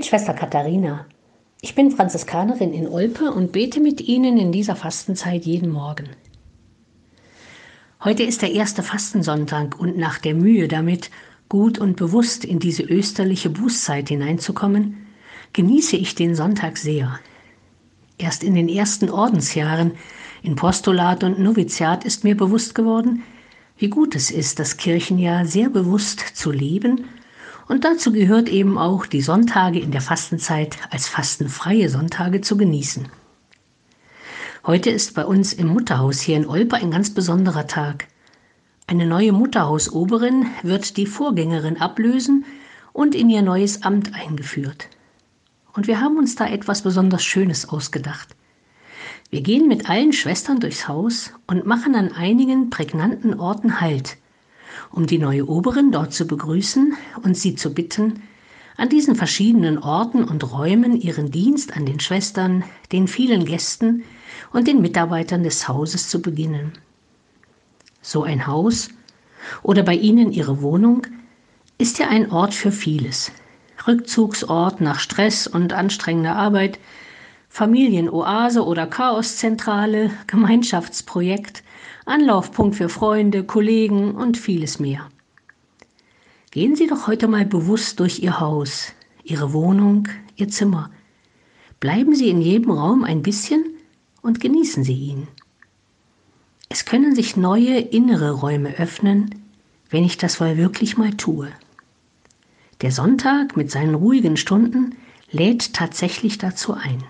mit Schwester Katharina. Ich bin Franziskanerin in Olpe und bete mit Ihnen in dieser Fastenzeit jeden Morgen. Heute ist der erste Fastensonntag und nach der Mühe damit, gut und bewusst in diese österliche Bußzeit hineinzukommen, genieße ich den Sonntag sehr. Erst in den ersten Ordensjahren in Postulat und Noviziat ist mir bewusst geworden, wie gut es ist, das Kirchenjahr sehr bewusst zu leben und dazu gehört eben auch, die Sonntage in der Fastenzeit als fastenfreie Sonntage zu genießen. Heute ist bei uns im Mutterhaus hier in Olpe ein ganz besonderer Tag. Eine neue Mutterhausoberin wird die Vorgängerin ablösen und in ihr neues Amt eingeführt. Und wir haben uns da etwas besonders Schönes ausgedacht. Wir gehen mit allen Schwestern durchs Haus und machen an einigen prägnanten Orten Halt – um die neue Oberin dort zu begrüßen und sie zu bitten, an diesen verschiedenen Orten und Räumen ihren Dienst an den Schwestern, den vielen Gästen und den Mitarbeitern des Hauses zu beginnen. So ein Haus oder bei Ihnen Ihre Wohnung ist ja ein Ort für vieles. Rückzugsort nach Stress und anstrengender Arbeit, Familienoase oder Chaoszentrale, Gemeinschaftsprojekt, Anlaufpunkt für Freunde, Kollegen und vieles mehr. Gehen Sie doch heute mal bewusst durch Ihr Haus, Ihre Wohnung, Ihr Zimmer. Bleiben Sie in jedem Raum ein bisschen und genießen Sie ihn. Es können sich neue innere Räume öffnen, wenn ich das wohl wirklich mal tue. Der Sonntag mit seinen ruhigen Stunden lädt tatsächlich dazu ein.